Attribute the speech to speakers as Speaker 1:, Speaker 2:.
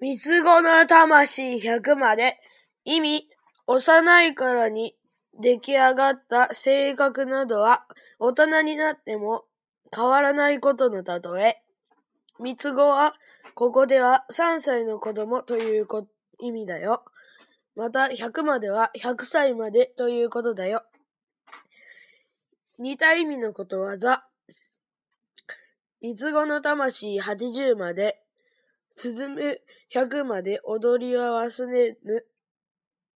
Speaker 1: 三つ子の魂百まで。意味、幼い頃に出来上がった性格などは大人になっても変わらないことの例え。三つ子は、ここでは三歳の子供という意味だよ。また、百までは百歳までということだよ。似た意味のことわざ。三つ子の魂八十まで、すずめ百まで踊りは忘れぬ。